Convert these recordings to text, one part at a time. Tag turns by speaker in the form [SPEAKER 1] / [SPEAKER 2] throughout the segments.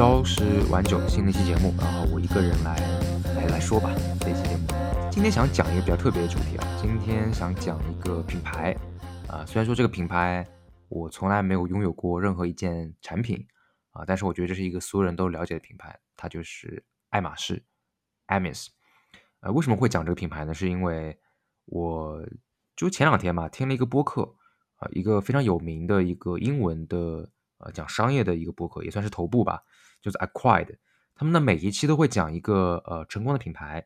[SPEAKER 1] Hello，这里是朝十晚九新的一期节目，然后我一个人来来来说吧这期节目。今天想讲一个比较特别的主题啊，今天想讲一个品牌啊，虽然说这个品牌我从来没有拥有过任何一件产品啊，但是我觉得这是一个所有人都了解的品牌，它就是爱马仕 a m i s 呃，为什么会讲这个品牌呢？是因为我就前两天嘛听了一个播客啊，一个非常有名的一个英文的。呃，讲商业的一个博客也算是头部吧，就是 Acquired，他们的每一期都会讲一个呃成功的品牌，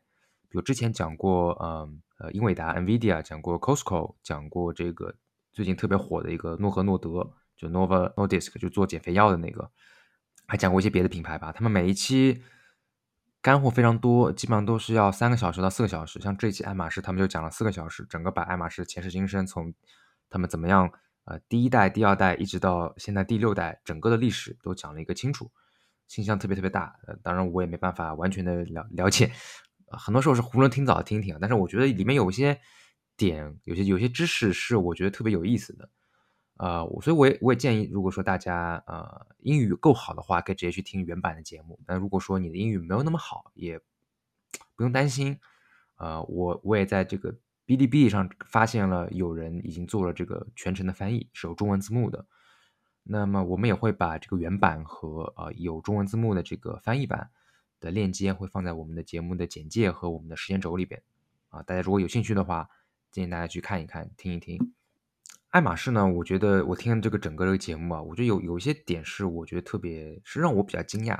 [SPEAKER 1] 比如之前讲过呃呃英伟达 NVIDIA，讲过 Costco，讲过这个最近特别火的一个诺和诺德，就 Nova Nordisk，就做减肥药的那个，还讲过一些别的品牌吧。他们每一期干货非常多，基本上都是要三个小时到四个小时。像这一期爱马仕，他们就讲了四个小时，整个把爱马仕前世今生从他们怎么样。呃，第一代、第二代一直到现在第六代，整个的历史都讲了一个清楚，信息量特别特别大。呃，当然我也没办法完全的了了解，很多时候是囫囵听早听听。但是我觉得里面有些点，有些有些知识是我觉得特别有意思的。呃，所以我也我也建议，如果说大家呃英语够好的话，可以直接去听原版的节目。但如果说你的英语没有那么好，也不用担心。呃，我我也在这个。哔哩哔哩上发现了有人已经做了这个全程的翻译，是有中文字幕的。那么我们也会把这个原版和呃有中文字幕的这个翻译版的链接会放在我们的节目的简介和我们的时间轴里边啊。大家如果有兴趣的话，建议大家去看一看、听一听。爱马仕呢，我觉得我听这个整个这个节目啊，我觉得有有一些点是我觉得特别是让我比较惊讶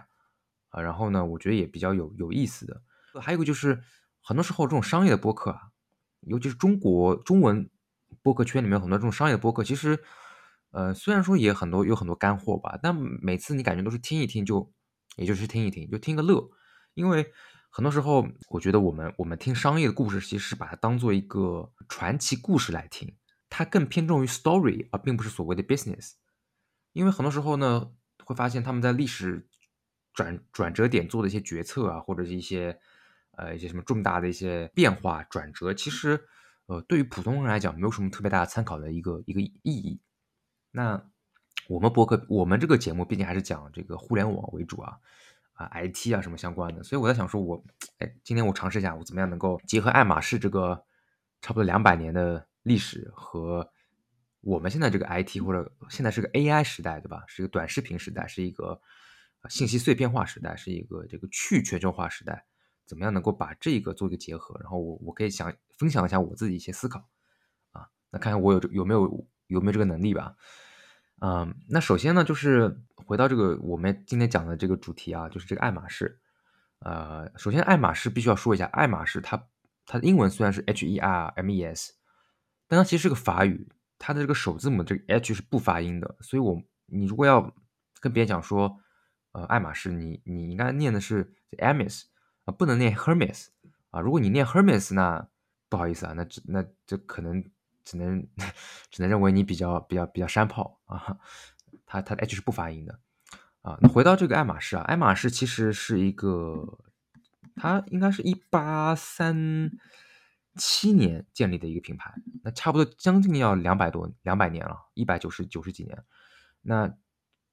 [SPEAKER 1] 啊。然后呢，我觉得也比较有有意思的。还有一个就是很多时候这种商业的播客啊。尤其是中国中文播客圈里面很多这种商业的播客，其实，呃，虽然说也很多有很多干货吧，但每次你感觉都是听一听就，也就是听一听就听个乐，因为很多时候我觉得我们我们听商业的故事，其实是把它当做一个传奇故事来听，它更偏重于 story，而并不是所谓的 business，因为很多时候呢，会发现他们在历史转转折点做的一些决策啊，或者是一些。呃，一些什么重大的一些变化转折，其实，呃，对于普通人来讲，没有什么特别大的参考的一个一个意义。那我们博客，我们这个节目毕竟还是讲这个互联网为主啊，啊，IT 啊什么相关的，所以我在想说，我，哎，今天我尝试一下，我怎么样能够结合爱马仕这个差不多两百年的历史和我们现在这个 IT 或者现在是个 AI 时代，对吧？是一个短视频时代，是一个信息碎片化时代，是一个这个去全球化时代。怎么样能够把这个做一个结合？然后我我可以想分享一下我自己一些思考啊，那看看我有有没有有没有这个能力吧。嗯，那首先呢，就是回到这个我们今天讲的这个主题啊，就是这个爱马仕。呃，首先爱马仕必须要说一下，爱马仕它它的英文虽然是 H E R M E S，但它其实是个法语，它的这个首字母这个 H 是不发音的。所以我你如果要跟别人讲说，呃，爱马仕，你你应该念的是 Hermes。啊，不能念 Hermes 啊！如果你念 Hermes，那不好意思啊，那这那这可能只能只能认为你比较比较比较山炮啊。它它的 H 是不发音的啊。那回到这个爱马仕啊，爱马仕其实是一个，它应该是一八三七年建立的一个品牌，那差不多将近要两百多两百年了，一百九十九十几年。那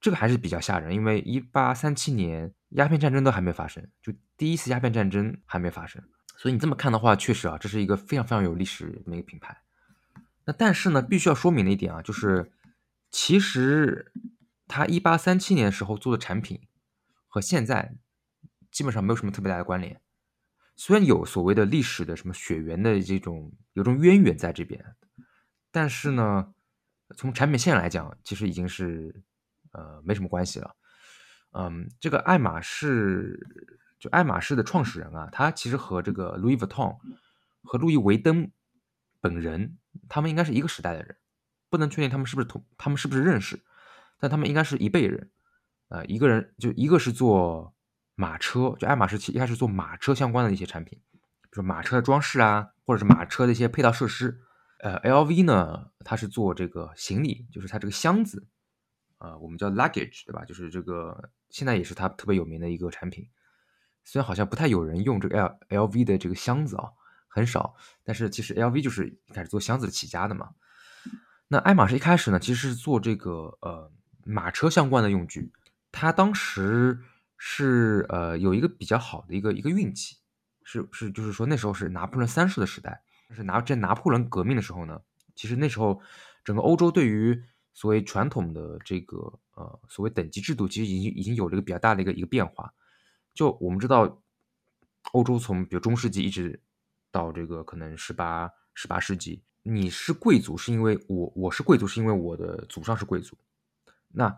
[SPEAKER 1] 这个还是比较吓人，因为一八三七年鸦片战争都还没发生，就第一次鸦片战争还没发生，所以你这么看的话，确实啊，这是一个非常非常有历史的一个品牌。那但是呢，必须要说明的一点啊，就是其实他一八三七年的时候做的产品和现在基本上没有什么特别大的关联。虽然有所谓的历史的什么血缘的这种有种渊源在这边，但是呢，从产品线来讲，其实已经是。呃，没什么关系了。嗯，这个爱马仕，就爱马仕的创始人啊，他其实和这个 Louis Vuitton 和路易·维登本人，他们应该是一个时代的人，不能确定他们是不是同，他们是不是认识，但他们应该是一辈人。呃，一个人就一个是做马车，就爱马仕其一开始做马车相关的一些产品，比如马车的装饰啊，或者是马车的一些配套设施。呃，LV 呢，它是做这个行李，就是它这个箱子。呃，我们叫 luggage，对吧？就是这个，现在也是它特别有名的一个产品。虽然好像不太有人用这个 L L V 的这个箱子啊，很少。但是其实 L V 就是一开始做箱子起家的嘛。那爱马仕一开始呢，其实是做这个呃马车相关的用具。它当时是呃有一个比较好的一个一个运气，是是就是说那时候是拿破仑三世的时代，是拿在拿破仑革命的时候呢，其实那时候整个欧洲对于所谓传统的这个呃所谓等级制度，其实已经已经有了一个比较大的一个一个变化。就我们知道，欧洲从比如中世纪一直到这个可能十八十八世纪，你是贵族是因为我我是贵族是因为我的祖上是贵族。那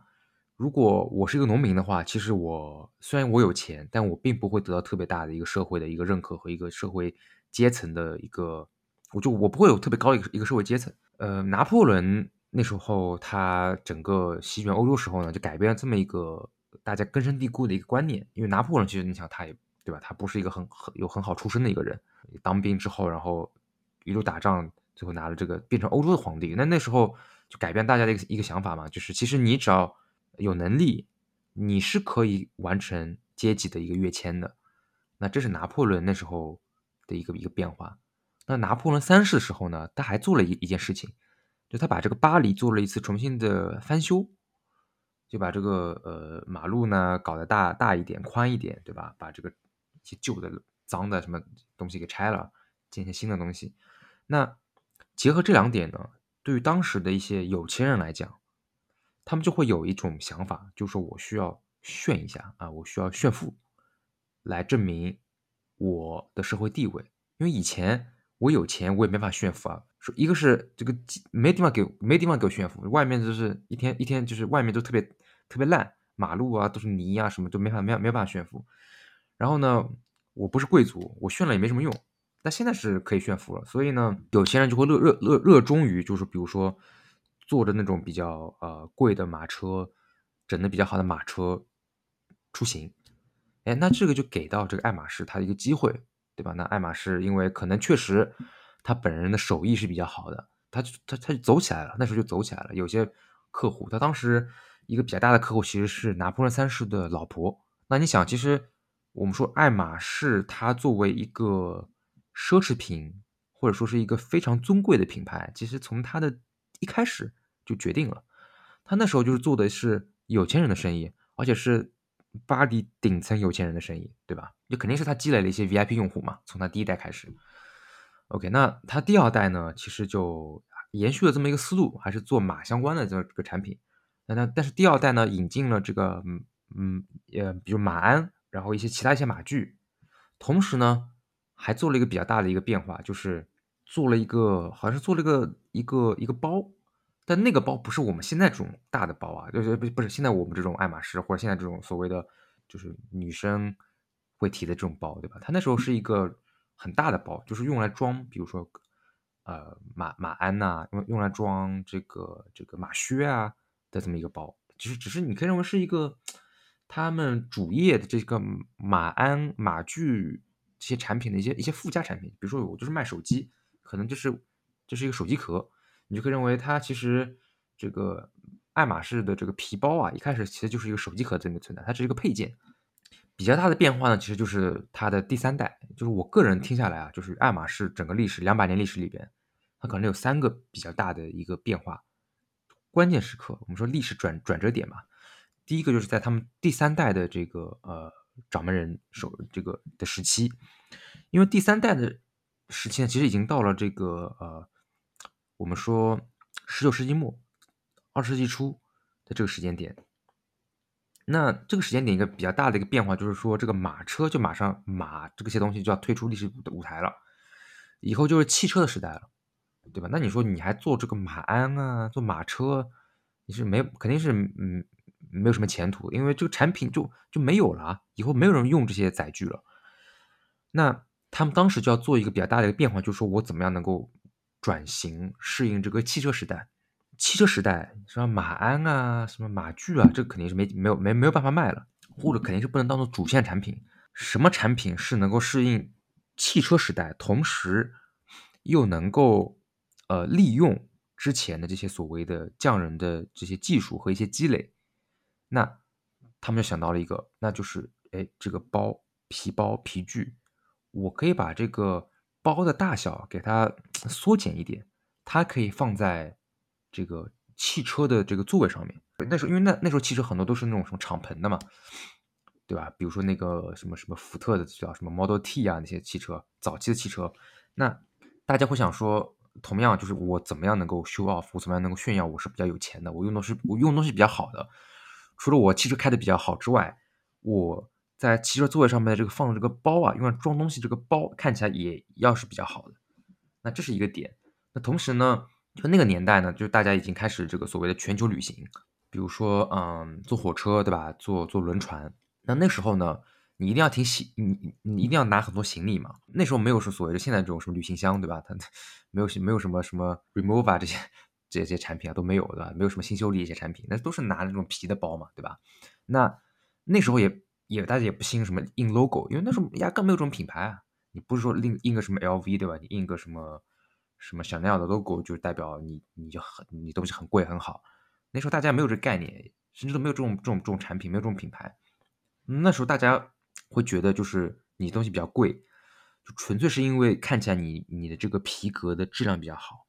[SPEAKER 1] 如果我是一个农民的话，其实我虽然我有钱，但我并不会得到特别大的一个社会的一个认可和一个社会阶层的一个，我就我不会有特别高的一个一个社会阶层。呃，拿破仑那时候他整个席卷欧洲时候呢，就改变了这么一个。大家根深蒂固的一个观念，因为拿破仑其实你想他也对吧？他不是一个很很有很好出身的一个人，当兵之后，然后一路打仗，最后拿了这个变成欧洲的皇帝。那那时候就改变大家的一个一个想法嘛，就是其实你只要有能力，你是可以完成阶级的一个跃迁的。那这是拿破仑那时候的一个一个变化。那拿破仑三世的时候呢，他还做了一一件事情，就他把这个巴黎做了一次重新的翻修。就把这个呃马路呢搞得大大一点、宽一点，对吧？把这个些旧的、脏的什么东西给拆了，建一些新的东西。那结合这两点呢，对于当时的一些有钱人来讲，他们就会有一种想法，就是说我需要炫一下啊，我需要炫富，来证明我的社会地位。因为以前我有钱，我也没法炫富啊。说一个是这个没地方给没地方给我炫富，外面就是一天一天就是外面都特别。特别烂，马路啊都是泥啊，什么都没法没没办法炫富。然后呢，我不是贵族，我炫了也没什么用。但现在是可以炫富了，所以呢，有钱人就会热热热热衷于，就是比如说坐着那种比较呃贵的马车，整的比较好的马车出行。哎，那这个就给到这个爱马仕他的一个机会，对吧？那爱马仕因为可能确实他本人的手艺是比较好的，他他他就走起来了，那时候就走起来了。有些客户他当时。一个比较大的客户其实是拿破仑三世的老婆。那你想，其实我们说爱马仕，它作为一个奢侈品，或者说是一个非常尊贵的品牌，其实从它的一开始就决定了，他那时候就是做的是有钱人的生意，而且是巴黎顶层有钱人的生意，对吧？就肯定是他积累了一些 VIP 用户嘛，从他第一代开始。OK，那他第二代呢，其实就延续了这么一个思路，还是做马相关的这个产品。那那但是第二代呢，引进了这个嗯嗯呃，比如马鞍，然后一些其他一些马具，同时呢，还做了一个比较大的一个变化，就是做了一个好像是做了一个一个一个包，但那个包不是我们现在这种大的包啊，就是不不是现在我们这种爱马仕或者现在这种所谓的就是女生会提的这种包，对吧？它那时候是一个很大的包，就是用来装，比如说呃马马鞍呐，用用来装这个这个马靴啊。的这么一个包，就是只是你可以认为是一个他们主业的这个马鞍马具这些产品的一些一些附加产品。比如说我就是卖手机，可能就是这是一个手机壳，你就可以认为它其实这个爱马仕的这个皮包啊，一开始其实就是一个手机壳这么存在，它是一个配件。比较大的变化呢，其实就是它的第三代，就是我个人听下来啊，就是爱马仕整个历史两百年历史里边，它可能有三个比较大的一个变化。关键时刻，我们说历史转转折点嘛，第一个就是在他们第三代的这个呃掌门人手这个的时期，因为第三代的时期呢，其实已经到了这个呃我们说十九世纪末二十世纪初的这个时间点。那这个时间点一个比较大的一个变化就是说，这个马车就马上马这个些东西就要退出历史舞台了，以后就是汽车的时代了。对吧？那你说你还做这个马鞍啊，做马车，你是没肯定是嗯没有什么前途，因为这个产品就就没有了，以后没有人用这些载具了。那他们当时就要做一个比较大的一个变化，就是说我怎么样能够转型适应这个汽车时代？汽车时代什么马鞍啊，什么马具啊，这肯定是没没有没没有办法卖了，或者肯定是不能当做主线产品。什么产品是能够适应汽车时代，同时又能够？呃，利用之前的这些所谓的匠人的这些技术和一些积累，那他们就想到了一个，那就是，哎，这个包皮包皮具，我可以把这个包的大小给它缩减一点，它可以放在这个汽车的这个座位上面。那时候因为那那时候汽车很多都是那种什么敞篷的嘛，对吧？比如说那个什么什么福特的叫什么 Model T 啊那些汽车，早期的汽车，那大家会想说，同样就是我怎么样能够 show off，我怎么样能够炫耀我是比较有钱的，我用的是我用的东西比较好的。除了我汽车开的比较好之外，我在汽车座位上面的这个放这个包啊，用来装东西这个包看起来也要是比较好的。那这是一个点。那同时呢，就那个年代呢，就大家已经开始这个所谓的全球旅行，比如说嗯，坐火车对吧？坐坐轮船。那那时候呢，你一定要提行，你你一定要拿很多行李嘛。那时候没有说所谓的现在这种什么旅行箱对吧？它没有没有什么什么 Remova 这些。这些产品啊都没有对吧？没有什么新修理一些产品，那都是拿那种皮的包嘛，对吧？那那时候也也大家也不兴什么印 logo，因为那时候压根没有这种品牌啊。你不是说印印个什么 LV 对吧？你印个什么什么香奈儿的 logo 就代表你你就很你东西很贵很好。那时候大家没有这概念，甚至都没有这种这种这种产品，没有这种品牌。那时候大家会觉得就是你东西比较贵，就纯粹是因为看起来你你的这个皮革的质量比较好。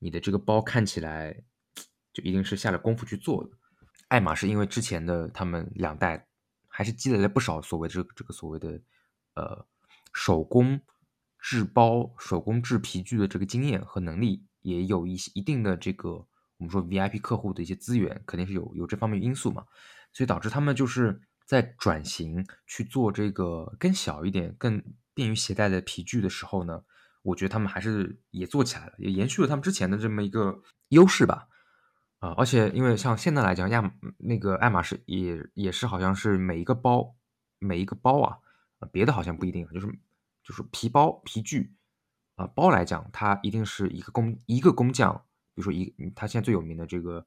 [SPEAKER 1] 你的这个包看起来就一定是下了功夫去做的。爱马仕因为之前的他们两代还是积累了不少所谓这个这个所谓的呃手工制包、手工制皮具的这个经验和能力，也有一些一定的这个我们说 VIP 客户的一些资源，肯定是有有这方面因素嘛，所以导致他们就是在转型去做这个更小一点、更便于携带的皮具的时候呢。我觉得他们还是也做起来了，也延续了他们之前的这么一个优势吧，啊，而且因为像现在来讲，亚那个爱马仕也也是好像是每一个包每一个包啊，别的好像不一定，就是就是皮包皮具啊包来讲，它一定是一个工一个工匠，比如说一他现在最有名的这个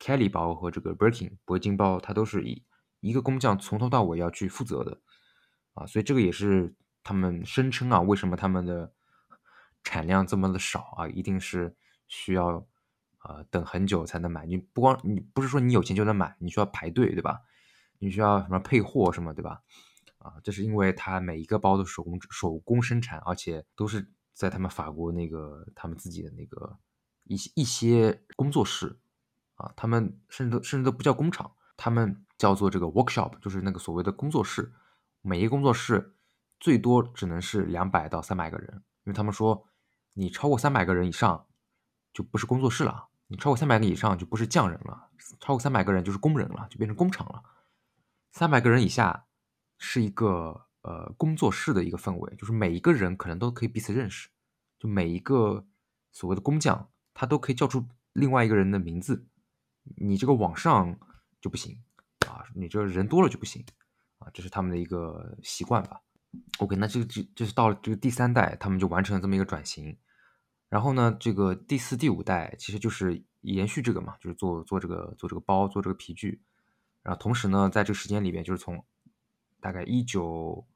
[SPEAKER 1] Kelly 包和这个 Birkin 铂金包，它都是一一个工匠从头到尾要去负责的，啊，所以这个也是他们声称啊，为什么他们的。产量这么的少啊，一定是需要呃等很久才能买。你不光你不是说你有钱就能买，你需要排队，对吧？你需要什么配货什么，对吧？啊，这是因为它每一个包都手工手工生产，而且都是在他们法国那个他们自己的那个一些一些工作室啊，他们甚至都甚至都不叫工厂，他们叫做这个 workshop，就是那个所谓的工作室。每一个工作室最多只能是两百到三百个人，因为他们说。你超过三百个人以上，就不是工作室了；你超过三百个以上，就不是匠人了；超过三百个人就是工人了，就变成工厂了。三百个人以下是一个呃工作室的一个氛围，就是每一个人可能都可以彼此认识，就每一个所谓的工匠，他都可以叫出另外一个人的名字。你这个网上就不行啊，你这人多了就不行啊，这是他们的一个习惯吧。OK，那这个这就是到了这个第三代，他们就完成了这么一个转型。然后呢，这个第四、第五代其实就是延续这个嘛，就是做做这个做这个包，做这个皮具。然后同时呢，在这个时间里边，就是从大概一九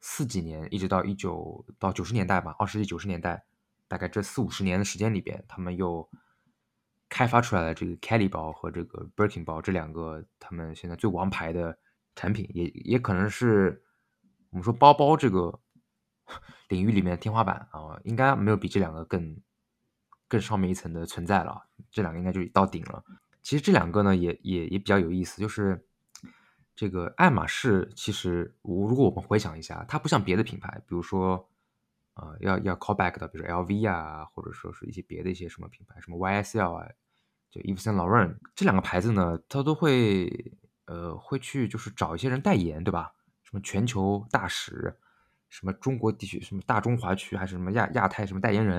[SPEAKER 1] 四几年一直到一九到九十年代吧，二十世纪九十年代，大概这四五十年的时间里边，他们又开发出来了这个 Kelly 包和这个 Birkin 包这两个他们现在最王牌的产品，也也可能是。我们说包包这个 领域里面天花板啊，应该没有比这两个更更上面一层的存在了。这两个应该就到顶了。其实这两个呢，也也也比较有意思，就是这个爱马仕，其实我如果我们回想一下，它不像别的品牌，比如说啊，要要 call back 的，比如说 LV 啊，或者说是一些别的一些什么品牌，什么 YSL 啊，就 Yves Saint Laurent 这两个牌子呢，它都会呃会去就是找一些人代言，对吧？什么全球大使，什么中国地区，什么大中华区，还是什么亚亚太什么代言人，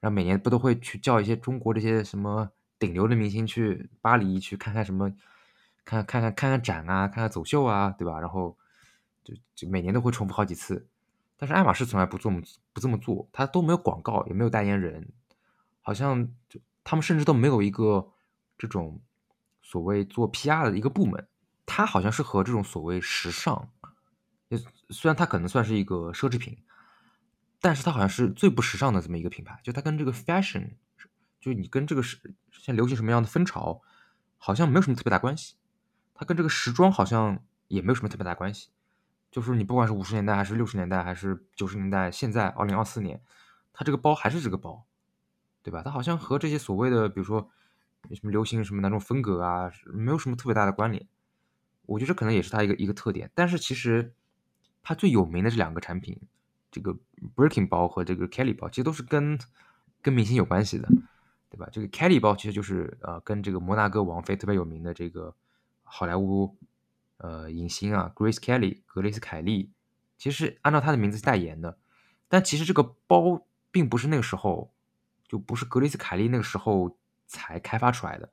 [SPEAKER 1] 然后每年不都会去叫一些中国这些什么顶流的明星去巴黎去看看什么，看看看看看展啊，看看走秀啊，对吧？然后就就每年都会重复好几次。但是爱马仕从来不这么不这么做，它都没有广告，也没有代言人，好像就他们甚至都没有一个这种所谓做 PR 的一个部门。它好像是和这种所谓时尚。虽然它可能算是一个奢侈品，但是它好像是最不时尚的这么一个品牌。就它跟这个 fashion，就你跟这个时现在流行什么样的风潮，好像没有什么特别大关系。它跟这个时装好像也没有什么特别大关系。就是你不管是五十年代还是六十年代还是九十年代，现在二零二四年，它这个包还是这个包，对吧？它好像和这些所谓的，比如说什么流行什么哪种风格啊，没有什么特别大的关联。我觉得这可能也是它一个一个特点。但是其实它最有名的这两个产品，这个 Birkin 包和这个 Kelly 包，其实都是跟跟明星有关系的，对吧？这个 Kelly 包其实就是呃跟这个摩纳哥王妃特别有名的这个好莱坞呃影星啊，Grace Kelly 格雷斯凯利，其实按照她的名字代言的。但其实这个包并不是那个时候，就不是格雷斯凯利那个时候才开发出来的。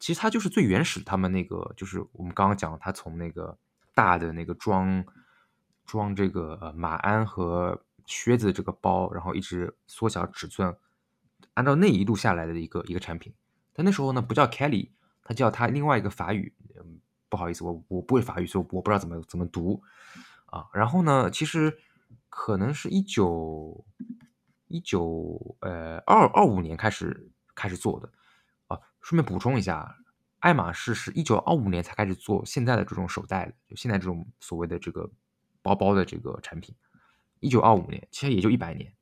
[SPEAKER 1] 其实它就是最原始，他们那个就是我们刚刚讲，他从那个大的那个装装这个马鞍和靴子这个包，然后一直缩小尺寸，按照那一路下来的一个一个产品。但那时候呢不叫 Kelly，它叫它另外一个法语，不好意思，我我不会法语，所以我不知道怎么怎么读啊。然后呢，其实。可能是一九一九呃二二五年开始开始做的啊。顺便补充一下，爱马仕是一九二五年才开始做现在的这种手袋，就现在这种所谓的这个包包的这个产品。一九二五年，其实也就一百年。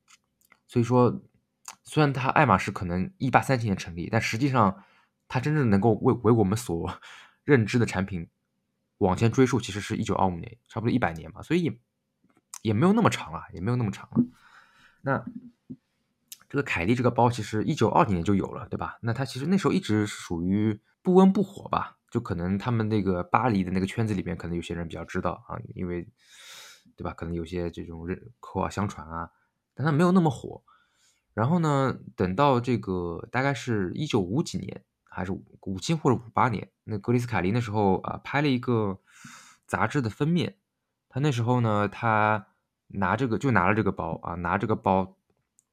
[SPEAKER 1] 所以说，虽然它爱马仕可能一八三七年成立，但实际上它真正能够为为我们所 认知的产品往前追溯，其实是一九二五年，差不多一百年嘛。所以。也没有那么长了，也没有那么长了。那这个凯利这个包其实一九二几年就有了，对吧？那它其实那时候一直是属于不温不火吧，就可能他们那个巴黎的那个圈子里面，可能有些人比较知道啊，因为对吧？可能有些这种口耳相传啊，但它没有那么火。然后呢，等到这个大概是一九五几年，还是五七或者五八年，那格里斯凯利那时候啊拍了一个杂志的封面，他那时候呢他。拿这个就拿了这个包啊，拿这个包，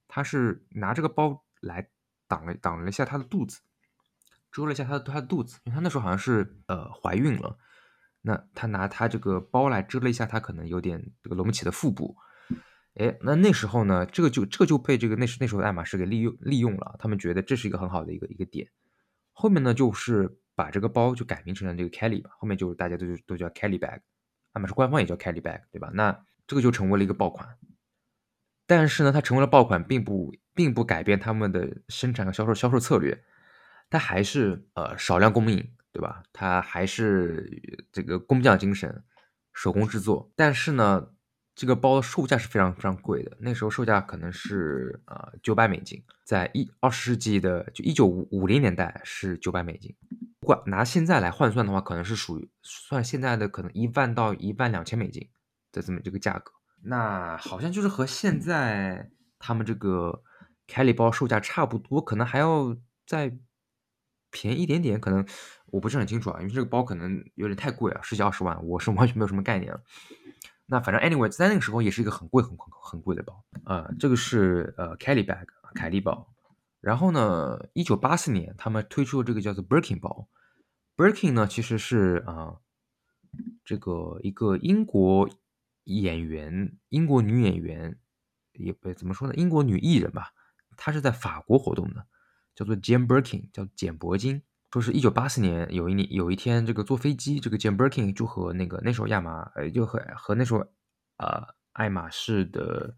[SPEAKER 1] 他是拿这个包来挡了挡了一下他的肚子，遮了一下他的他的肚子，因为他那时候好像是呃怀孕了，那他拿他这个包来遮了一下他可能有点这个隆起的腹部，哎，那那时候呢，这个就这个就被这个那时那时候的爱马仕给利用利用了，他们觉得这是一个很好的一个一个点，后面呢就是把这个包就改名成了这个 Kelly 吧，后面就是大家都都叫 Kelly bag，爱马仕官方也叫 Kelly bag，对吧？那这个就成为了一个爆款，但是呢，它成为了爆款，并不并不改变他们的生产和销售销售策略，它还是呃少量供应，对吧？它还是这个工匠精神，手工制作。但是呢，这个包的售价是非常非常贵的，那时候售价可能是呃九百美金，在一二十世纪的就一九五五零年代是九百美金，不管拿现在来换算的话，可能是属于算现在的可能一万到一万两千美金。的这么这个价格，那好像就是和现在他们这个 Kelly 包售价差不多，可能还要再便宜一点点，可能我不是很清楚啊，因为这个包可能有点太贵啊，十几二十万，我是 完全没有什么概念了。那反正 anyway，在那个时候也是一个很贵很很很贵的包啊。这个是呃 Kelly bag 凯利包，然后呢，一九八四年他们推出了这个叫做 Birkin 包，Birkin 呢其实是啊这个一个英国。演员，英国女演员，也不怎么说呢，英国女艺人吧，她是在法国活动的，叫做 Jane Birkin，叫简伯金。说是一九八四年有一年有一天，这个坐飞机，这个 Jane Birkin 就和那个那时候亚马，呃，就和和那时候呃爱马仕的，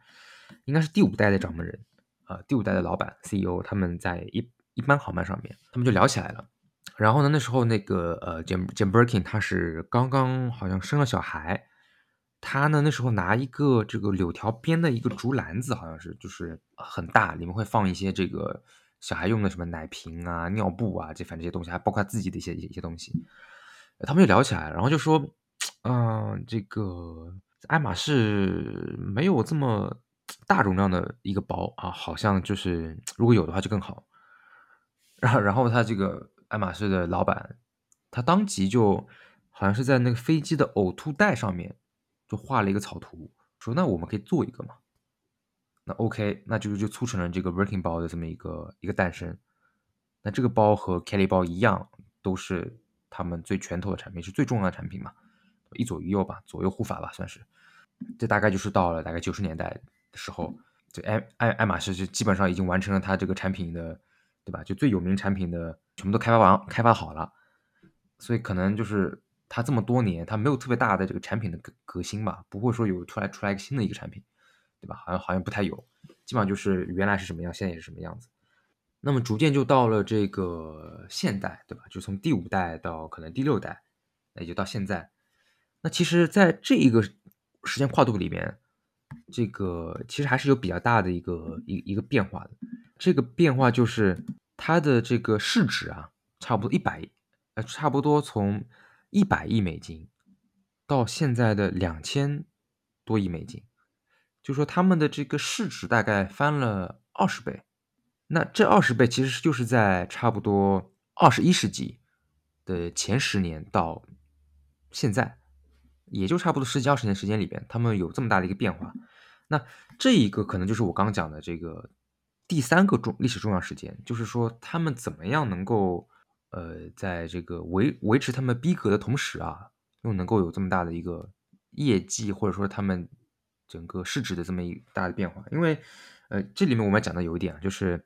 [SPEAKER 1] 应该是第五代的掌门人，啊，第五代的老板 CEO，他们在一一班航班上面，他们就聊起来了。然后呢，那时候那个呃 Jane Jane Birkin 他是刚刚好像生了小孩。他呢，那时候拿一个这个柳条编的一个竹篮子，好像是就是很大，里面会放一些这个小孩用的什么奶瓶啊、尿布啊，这反正这些东西，还包括他自己的一些一些东西。他们就聊起来，然后就说，嗯，这个爱马仕没有这么大容量的一个包啊，好像就是如果有的话就更好。然后，然后他这个爱马仕的老板，他当即就好像是在那个飞机的呕吐袋上面。就画了一个草图，说那我们可以做一个嘛？那 OK，那就是就促成了这个 Working 包的这么一个一个诞生。那这个包和 Kelly 包一样，都是他们最拳头的产品，是最重要的产品嘛？一左一右吧，左右护法吧，算是。这大概就是到了大概九十年代的时候，这爱爱爱马仕就基本上已经完成了它这个产品的，对吧？就最有名产品的全部都开发完，开发好了，所以可能就是。它这么多年，它没有特别大的这个产品的革革新吧，不会说有出来出来一个新的一个产品，对吧？好像好像不太有，基本上就是原来是什么样，现在也是什么样子。那么逐渐就到了这个现代，对吧？就从第五代到可能第六代，也就到现在。那其实，在这一个时间跨度里面，这个其实还是有比较大的一个一一个变化的。这个变化就是它的这个市值啊，差不多一百，呃，差不多从一百亿美金到现在的两千多亿美金，就说他们的这个市值大概翻了二十倍。那这二十倍其实就是在差不多二十一世纪的前十年到现在，也就差不多十几二十年时间里边，他们有这么大的一个变化。那这一个可能就是我刚讲的这个第三个重历史重要事件，就是说他们怎么样能够呃在这个维维持他们逼格的同时啊，又能够有这么大的一个业绩，或者说他们整个市值的这么一大的变化。因为呃这里面我们讲的有一点啊，就是。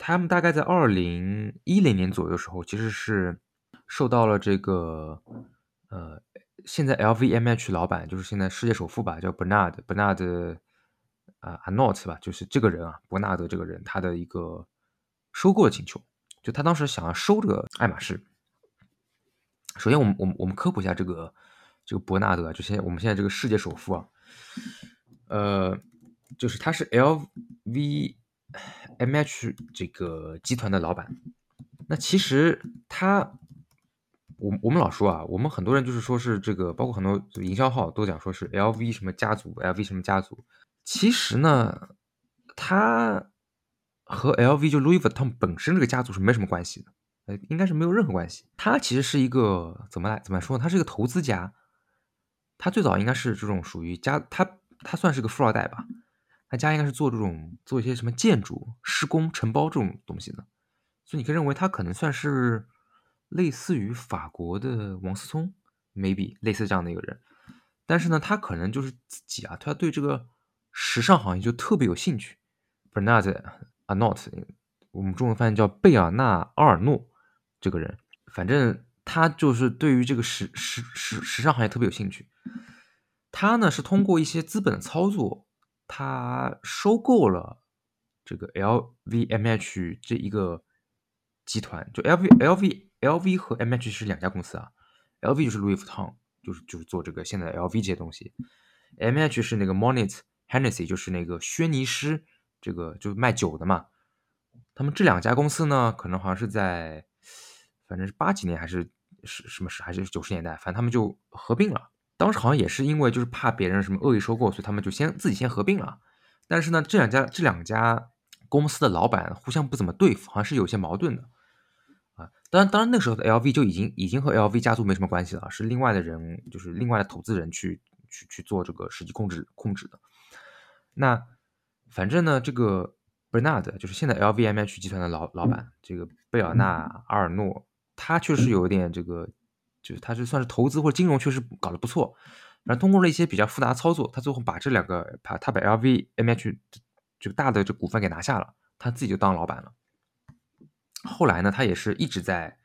[SPEAKER 1] 他们大概在二零一零年左右的时候，其实是受到了这个呃，现在 LVMH 老板就是现在世界首富吧，叫 Bernard Bernard 啊 Arnault 吧，就是这个人啊，伯纳德这个人他的一个收购的请求，就他当时想要收这个爱马仕。首先，我们我们我们科普一下这个这个伯纳德，就现在我们现在这个世界首富啊，呃，就是他是 LV。M H 这个集团的老板，那其实他，我我们老说啊，我们很多人就是说是这个，包括很多营销号都讲说是 L V 什么家族，L V 什么家族。其实呢，他和 L V 就 Louis Vuitton 本身这个家族是没什么关系的，呃，应该是没有任何关系。他其实是一个怎么来怎么说呢？他是一个投资家，他最早应该是这种属于家，他他算是个富二代吧。他家应该是做这种做一些什么建筑施工承包这种东西的，所以你可以认为他可能算是类似于法国的王思聪，maybe 类似这样的一个人。但是呢，他可能就是自己啊，他对这个时尚行业就特别有兴趣。Bernard Arnault，我们中文翻译叫贝尔纳·阿尔诺这个人，反正他就是对于这个时时时时尚行业特别有兴趣。他呢是通过一些资本操作。他收购了这个 LVMH 这一个集团，就 LV LV LV 和 MH 是两家公司啊，LV 就是 Louis Vuitton，就是就是做这个现在 LV 这些东西，MH 是那个 Monet Hennessy，就是那个轩尼诗，这个就是卖酒的嘛。他们这两家公司呢，可能好像是在，反正是八几年还是是什么时，还是九十年代，反正他们就合并了。当时好像也是因为就是怕别人什么恶意收购，所以他们就先自己先合并了。但是呢，这两家这两家公司的老板互相不怎么对付，好像是有些矛盾的啊。当然，当然那时候的 LV 就已经已经和 LV 家族没什么关系了，是另外的人，就是另外的投资人去去去做这个实际控制控制的。那反正呢，这个 Bernard 就是现在 LVMH 集团的老老板，这个贝尔纳阿尔诺，他确实有点这个。就是他是算是投资或者金融，确实搞得不错。然后通过了一些比较复杂的操作，他最后把这两个，他他把 LVMH 这个大的这股份给拿下了，他自己就当老板了。后来呢，他也是一直在，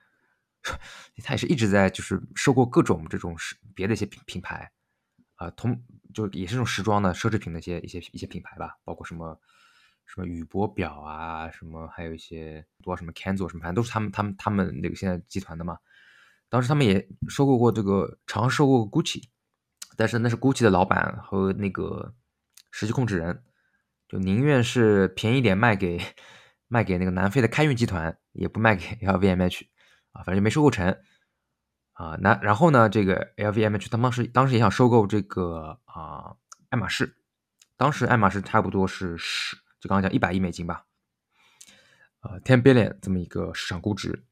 [SPEAKER 1] 他也是一直在就是收购各种这种是别的一些品品牌啊，同就也是这种时装的奢侈品的一些一些一些品牌吧，包括什么什么宇舶表啊，什么还有一些多什么 Kenzo 什么，反正都是他们他们他们那个现在集团的嘛。当时他们也收购过这个，尝试收购 GUCCI，但是那是 GUCCI 的老板和那个实际控制人，就宁愿是便宜点卖给卖给那个南非的开运集团，也不卖给 LVMH 啊，反正就没收购成啊。那然后呢，这个 LVMH 他当时当时也想收购这个啊爱马仕，当时爱马仕差不多是十，就刚刚讲一百亿美金吧，呃，ten billion 这么一个市场估值。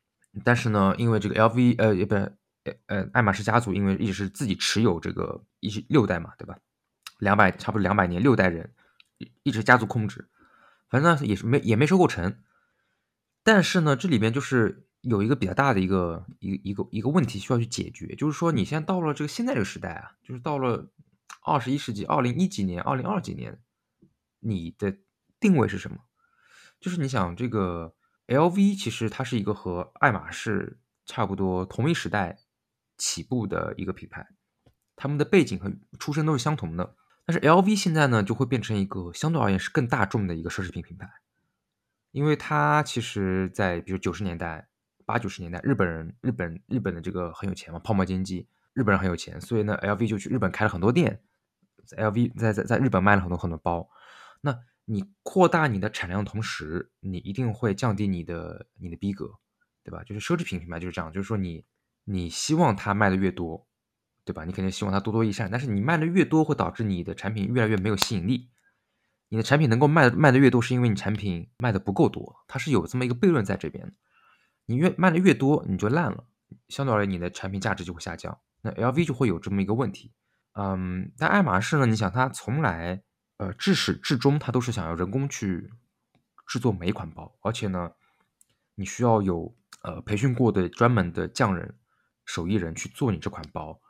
[SPEAKER 1] 但是呢，因为这个 LV 呃也不呃呃爱马仕家族，因为一直是自己持有这个一六代嘛，对吧？两百差不多两百年六代人一直家族控制，反正也是没也没收购成。但是呢，这里边就是有一个比较大的一个一一个一个问题需要去解决，就是说你现在到了这个现在这个时代啊，就是到了二十一世纪二零一几年、二零二几年，你的定位是什么？就是你想这个。LV 其实它是一个和爱马仕差不多同一时代起步的一个品牌，他们的背景和出身都是相同的。但是 LV 现在呢，就会变成一个相对而言是更大众的一个奢侈品品牌。因为它其实，在比如九十年代、八九十年代，日本人、日本、日本的这个很有钱嘛，泡沫经济，日本人很有钱，所以呢，LV 就去日本开了很多店，LV 在在在日本卖了很多很多包。那你扩大你的产量的同时，你一定会降低你的你的逼格，对吧？就是奢侈品品牌就是这样，就是说你你希望它卖的越多，对吧？你肯定希望它多多益善，但是你卖的越多，会导致你的产品越来越没有吸引力。你的产品能够卖的卖的越多，是因为你产品卖的不够多，它是有这么一个悖论在这边。你越卖的越多，你就烂了，相对而言你的产品价值就会下降。那 LV 就会有这么一个问题，嗯，但爱马仕呢？你想，它从来呃至始至终，它都是想要人工去制作每一款包，而且呢，你需要有呃培训过的专门的匠人、手艺人去做你这款包，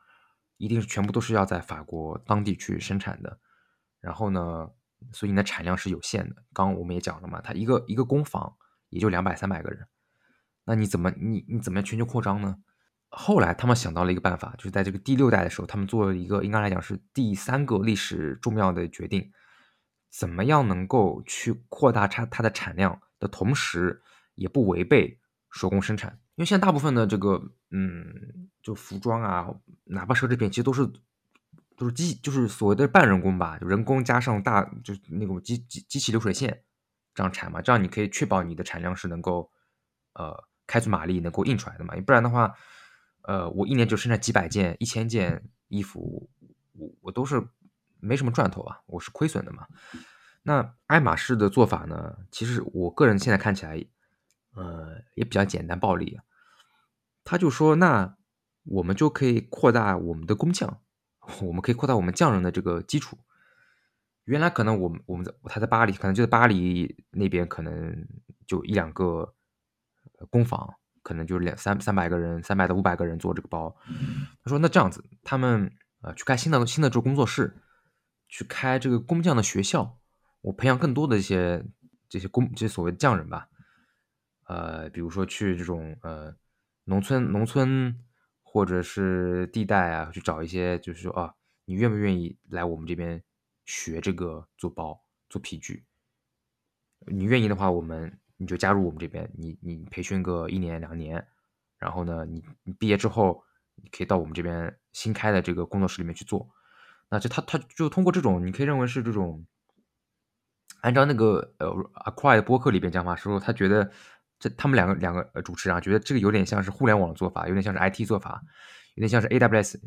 [SPEAKER 1] 一定是全部都是要在法国当地去生产的，然后呢？所以你的产量是有限的。刚刚我们也讲了嘛，它一个一个工坊也就两百三百个人，那你怎么你你怎么样全球扩张呢？后来他们想到了一个办法，就是在这个第六代的时候，他们做了一个应该来讲是第三个历史重要的决定：怎么样能够去扩大它它的产量的同时，也不违背手工生产？因为现在大部分的这个嗯，就服装啊，哪怕奢侈品，其实都是。都是机，就是所谓的半人工吧，就人工加上大，就是那种机机机器流水线这样产嘛，这样你可以确保你的产量是能够，呃，开足马力能够印出来的嘛，不然的话，呃，我一年就生产几百件、一千件衣服，我我都是没什么赚头啊，我是亏损的嘛。那爱马仕的做法呢，其实我个人现在看起来，呃，也比较简单暴力，他就说，那我们就可以扩大我们的工匠。我们可以扩大我们匠人的这个基础。原来可能我们我们在他在巴黎，可能就在巴黎那边，可能就一两个工坊，可能就两三三百个人，三百到五百个人做这个包。他说：“那这样子，他们呃去开新的新的这个工作室，去开这个工匠的学校，我培养更多的一些这些工这些所谓的匠人吧。呃，比如说去这种呃农村农村。”或者是地带啊，去找一些，就是说啊，你愿不愿意来我们这边学这个做包、做皮具？你愿意的话，我们你就加入我们这边，你你培训个一年两年，然后呢，你你毕业之后，你可以到我们这边新开的这个工作室里面去做。那就他他就通过这种，你可以认为是这种，按照那个呃阿 q u i 的播客里边讲法说，他觉得。这他们两个两个呃主持人啊，觉得这个有点像是互联网做法，有点像是 IT 做法，有点像是 AWS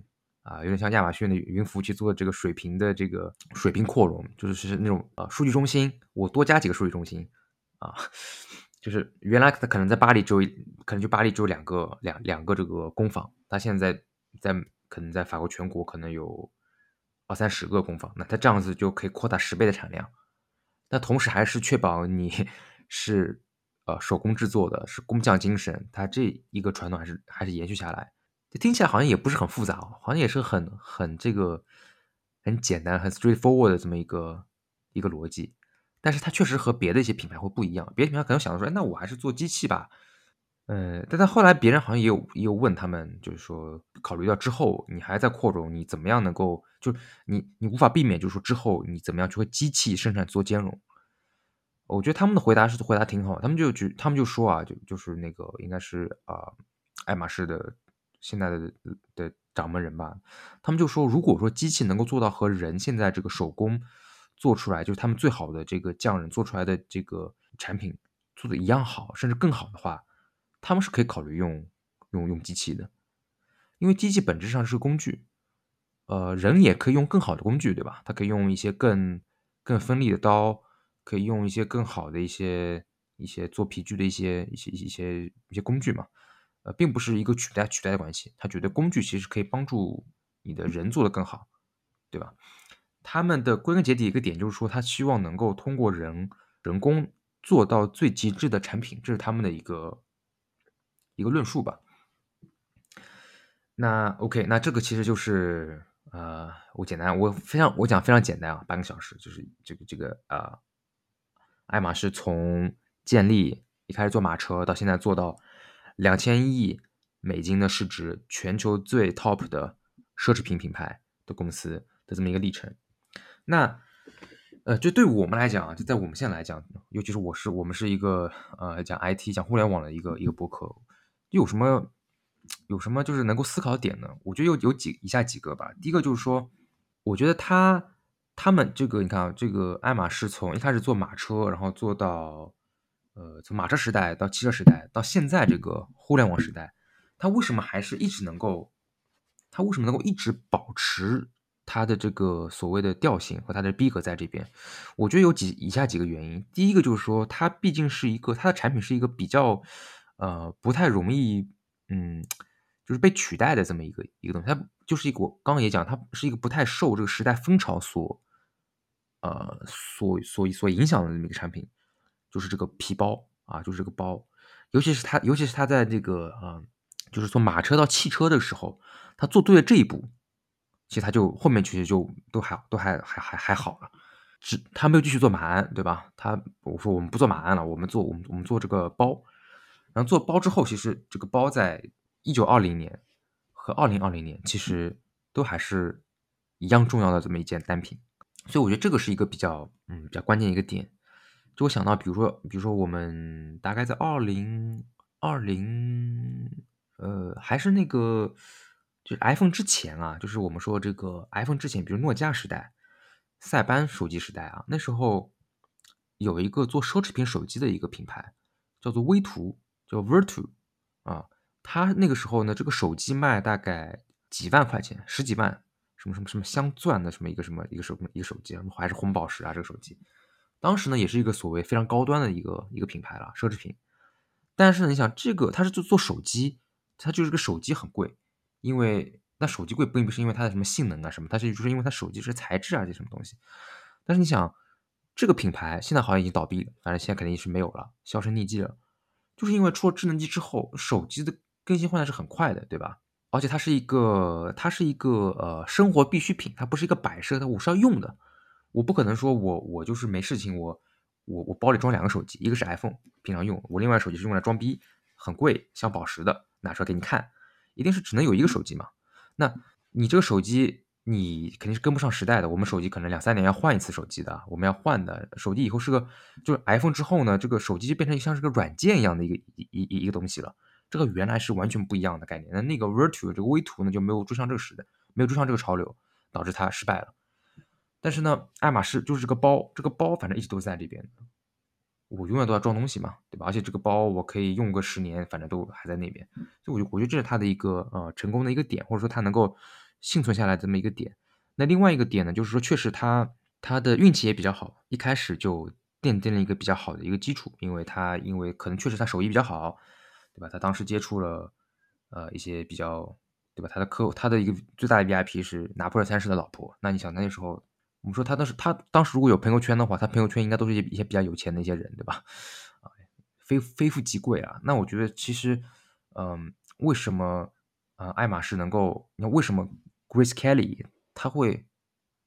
[SPEAKER 1] 啊，有点像亚马逊的云服务器做这个水平的这个水平扩容，就是是那种呃数据中心，我多加几个数据中心啊，就是原来他可能在巴黎只有可能就巴黎只有两个两两个这个工坊，他现在在可能在法国全国可能有二三十个工坊，那它这样子就可以扩大十倍的产量，那同时还是确保你 是。呃，手工制作的是工匠精神，它这一个传统还是还是延续下来。这听起来好像也不是很复杂，好像也是很很这个很简单、很 straightforward 的这么一个一个逻辑。但是它确实和别的一些品牌会不一样，别的品牌可能想说，哎，那我还是做机器吧。嗯，但在后来别人好像也有也有问他们，就是说考虑到之后你还在扩容，你怎么样能够就你你无法避免，就是说之后你怎么样去和机器生产做兼容。我觉得他们的回答是回答挺好，他们就举，他们就说啊，就就是那个应该是啊，爱马仕的现在的的掌门人吧，他们就说，如果说机器能够做到和人现在这个手工做出来，就是他们最好的这个匠人做出来的这个产品做的一样好，甚至更好的话，他们是可以考虑用用用机器的，因为机器本质上是工具，呃，人也可以用更好的工具，对吧？他可以用一些更更锋利的刀。可以用一些更好的一些一些做皮具的一些一些一些一些工具嘛，呃，并不是一个取代取代的关系。他觉得工具其实可以帮助你的人做的更好，对吧？他们的归根结底一个点就是说，他希望能够通过人人工做到最极致的产品，这是他们的一个一个论述吧。那 OK，那这个其实就是呃，我简单我非常我讲非常简单啊，半个小时就是这个这个啊。爱马仕从建立一开始做马车，到现在做到两千亿美金的市值，全球最 top 的奢侈品品牌的公司的这么一个历程。那呃，就对我们来讲啊，就在我们现在来讲，尤其是我是我们是一个呃讲 IT 讲互联网的一个一个博客，有什么有什么就是能够思考点呢？我觉得有有几以下几个吧。第一个就是说，我觉得他他们这个你看啊，这个爱马仕从一开始做马车，然后做到呃从马车时代到汽车时代，到现在这个互联网时代，它为什么还是一直能够？它为什么能够一直保持？它的这个所谓的调性和它的逼格在这边，我觉得有几以下几个原因。第一个就是说，它毕竟是一个它的产品是一个比较呃不太容易嗯就是被取代的这么一个一个东西。它就是一个我刚刚也讲，它是一个不太受这个时代风潮所呃所所所影响的这么一个产品，就是这个皮包啊，就是这个包，尤其是它尤其是它在这个呃就是从马车到汽车的时候，它做对了这一步。其实他就后面其实就都还都还还还还好了，只他没有继续做马鞍，对吧？他我说我们不做马鞍了，我们做我们我们做这个包，然后做包之后，其实这个包在一九二零年和二零二零年其实都还是一样重要的这么一件单品，所以我觉得这个是一个比较嗯比较关键一个点。就我想到，比如说比如说我们大概在二零二零呃还是那个。就是 iPhone 之前啊，就是我们说这个 iPhone 之前，比如诺基亚时代、塞班手机时代啊，那时候有一个做奢侈品手机的一个品牌，叫做微图，叫 Virtu 啊。他那个时候呢，这个手机卖大概几万块钱，十几万，什么什么什么镶钻的什么一个什么一个手一个手机，还是红宝石啊这个手机，当时呢也是一个所谓非常高端的一个一个品牌了，奢侈品。但是你想，这个它是做做手机，它就是个手机很贵。因为那手机贵并不是因为它的什么性能啊什么，它是就是因为它手机是材质啊这什么东西。但是你想，这个品牌现在好像已经倒闭了，反正现在肯定是没有了，销声匿迹了。就是因为出了智能机之后，手机的更新换代是很快的，对吧？而且它是一个它是一个呃生活必需品，它不是一个摆设，它我是要用的。我不可能说我我就是没事情，我我我包里装两个手机，一个是 iPhone 平常用，我另外手机是用来装逼，很贵，镶宝石的，拿出来给你看。一定是只能有一个手机嘛？那你这个手机你肯定是跟不上时代的。我们手机可能两三年要换一次手机的，我们要换的手机以后是个就是 iPhone 之后呢，这个手机就变成像是个软件一样的一个一一一个东西了。这个原来是完全不一样的概念。那那个 Virtu 这个微图呢就没有追上这个时代，没有追上这个潮流，导致它失败了。但是呢，爱马仕就是这个包，这个包反正一直都在这边。我永远都要装东西嘛，对吧？而且这个包我可以用个十年，反正都还在那边。所以，我我觉得这是它的一个呃成功的一个点，或者说它能够幸存下来这么一个点。那另外一个点呢，就是说确实他他的运气也比较好，一开始就奠定了一个比较好的一个基础，因为他因为可能确实他手艺比较好，对吧？他当时接触了呃一些比较，对吧？他的客他的一个最大的 VIP 是拿破仑三世的老婆。那你想那时候。我们说他当时，他当时如果有朋友圈的话，他朋友圈应该都是一些一些比较有钱的一些人，对吧？啊，非非富即贵啊。那我觉得其实，嗯，为什么啊爱马仕能够？你看为什么 Grace Kelly 他会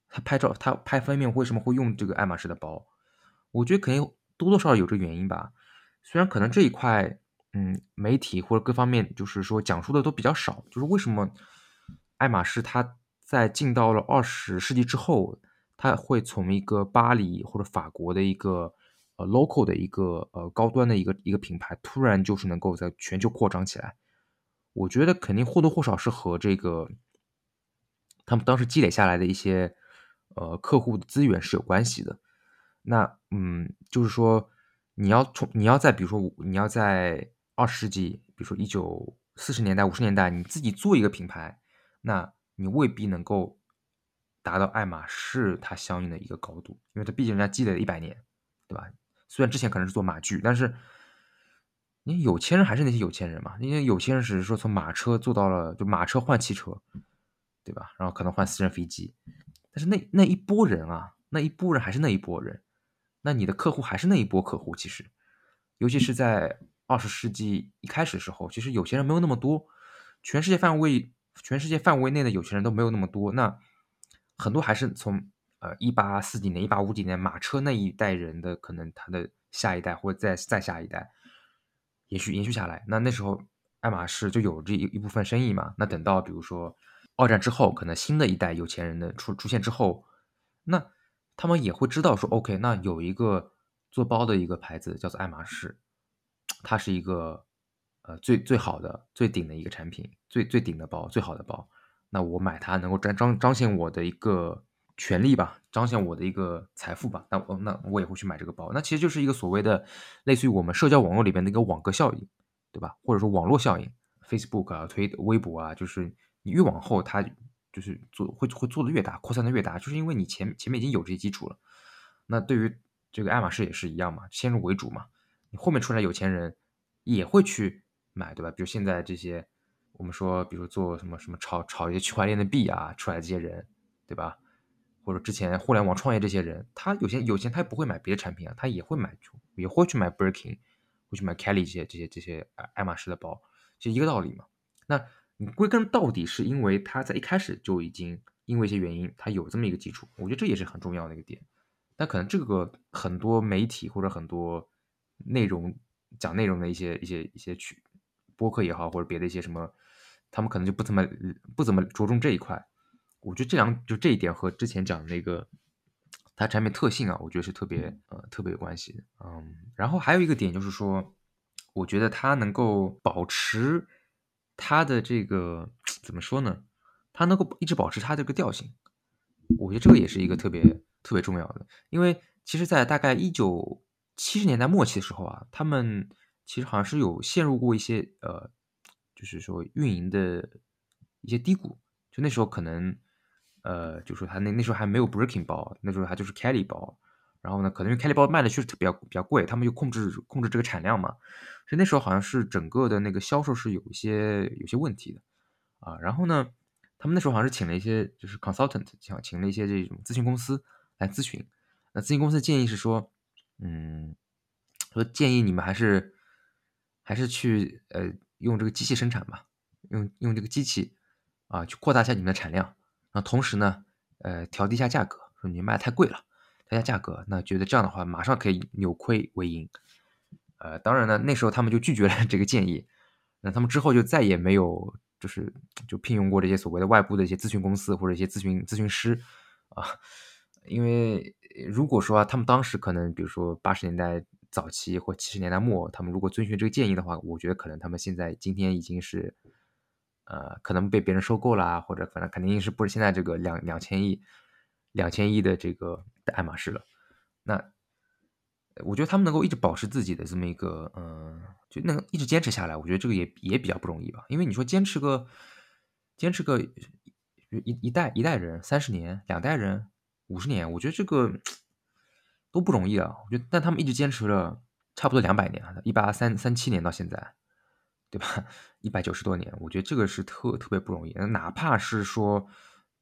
[SPEAKER 1] 他拍照他拍封面为什么会用这个爱马仕的包？我觉得肯定多多少少有这原因吧。虽然可能这一块，嗯，媒体或者各方面就是说讲述的都比较少，就是为什么爱马仕它在进到了二十世纪之后。它会从一个巴黎或者法国的一个呃 local 的一个呃高端的一个一个品牌，突然就是能够在全球扩张起来。我觉得肯定或多或少是和这个他们当时积累下来的一些呃客户的资源是有关系的。那嗯，就是说你要从你要在比如说你要在二十世纪，比如说一九四十年代五十年代，你自己做一个品牌，那你未必能够。达到爱马仕它相应的一个高度，因为它毕竟人家积累了一百年，对吧？虽然之前可能是做马具，但是你有钱人还是那些有钱人嘛。因为有钱人只是说从马车做到了，就马车换汽车，对吧？然后可能换私人飞机，但是那那一波人啊，那一波人还是那一波人，那你的客户还是那一波客户。其实，尤其是在二十世纪一开始的时候，其实有钱人没有那么多，全世界范围全世界范围内的有钱人都没有那么多，那。很多还是从呃一八四几年、一八五几年马车那一代人的可能他的下一代或者再再下一代延续延续下来。那那时候爱马仕就有这一一部分生意嘛。那等到比如说二战之后，可能新的一代有钱人的出出现之后，那他们也会知道说，OK，那有一个做包的一个牌子叫做爱马仕，它是一个呃最最好的、最顶的一个产品，最最顶的包，最好的包。那我买它能够彰彰彰显我的一个权利吧，彰显我的一个财富吧。那我那我也会去买这个包。那其实就是一个所谓的类似于我们社交网络里边的一个网格效应，对吧？或者说网络效应，Facebook 啊、推微博啊，就是你越往后，它就是做会会做的越大，扩散的越大，就是因为你前前面已经有这些基础了。那对于这个爱马仕也是一样嘛，先入为主嘛，你后面出来有钱人也会去买，对吧？比如现在这些。我们说，比如做什么什么炒炒一些区块链的币啊，出来这些人，对吧？或者之前互联网创业这些人，他有钱有钱，他也不会买别的产品啊，他也会买，也会去买 Birkin，会去买 Kelly 这些这些这些爱马仕的包，就一个道理嘛。那你归根到底是因为他在一开始就已经因为一些原因，他有这么一个基础，我觉得这也是很重要的一个点。但可能这个很多媒体或者很多内容讲内容的一些一些一些去播客也好，或者别的一些什么。他们可能就不怎么不怎么着重这一块，我觉得这两就这一点和之前讲的那个它产品特性啊，我觉得是特别呃特别有关系的，嗯，然后还有一个点就是说，我觉得它能够保持它的这个怎么说呢？它能够一直保持它这个调性，我觉得这个也是一个特别特别重要的，因为其实，在大概一九七十年代末期的时候啊，他们其实好像是有陷入过一些呃。就是说运营的一些低谷，就那时候可能，呃，就说他那那时候还没有 Breaking 包，那时候还就是 Kelly 包，然后呢，可能因为 Kelly 包卖的确实比较比较贵，他们又控制控制这个产量嘛，所以那时候好像是整个的那个销售是有一些有些问题的啊。然后呢，他们那时候好像是请了一些就是 consultant，请请了一些这种咨询公司来咨询，那咨询公司的建议是说，嗯，说建议你们还是还是去呃。用这个机器生产吧，用用这个机器啊，去扩大一下你们的产量，然后同时呢，呃，调低一下价格，说你卖太贵了，调下价格，那觉得这样的话马上可以扭亏为盈，呃，当然呢，那时候他们就拒绝了 这个建议，那他们之后就再也没有就是就聘用过这些所谓的外部的一些咨询公司或者一些咨询咨询师啊，因为如果说他们当时可能比如说八十年代。早期或七十年代末，他们如果遵循这个建议的话，我觉得可能他们现在今天已经是，呃，可能被别人收购啦，或者反正肯定是不是现在这个两两千亿、两千亿的这个爱马仕了。那我觉得他们能够一直保持自己的这么一个，嗯，就能一直坚持下来，我觉得这个也也比较不容易吧。因为你说坚持个坚持个一一代一代人三十年，两代人五十年，我觉得这个。都不容易啊！我觉得，但他们一直坚持了差不多两百年，一八三三七年到现在，对吧？一百九十多年，我觉得这个是特特别不容易。哪怕是说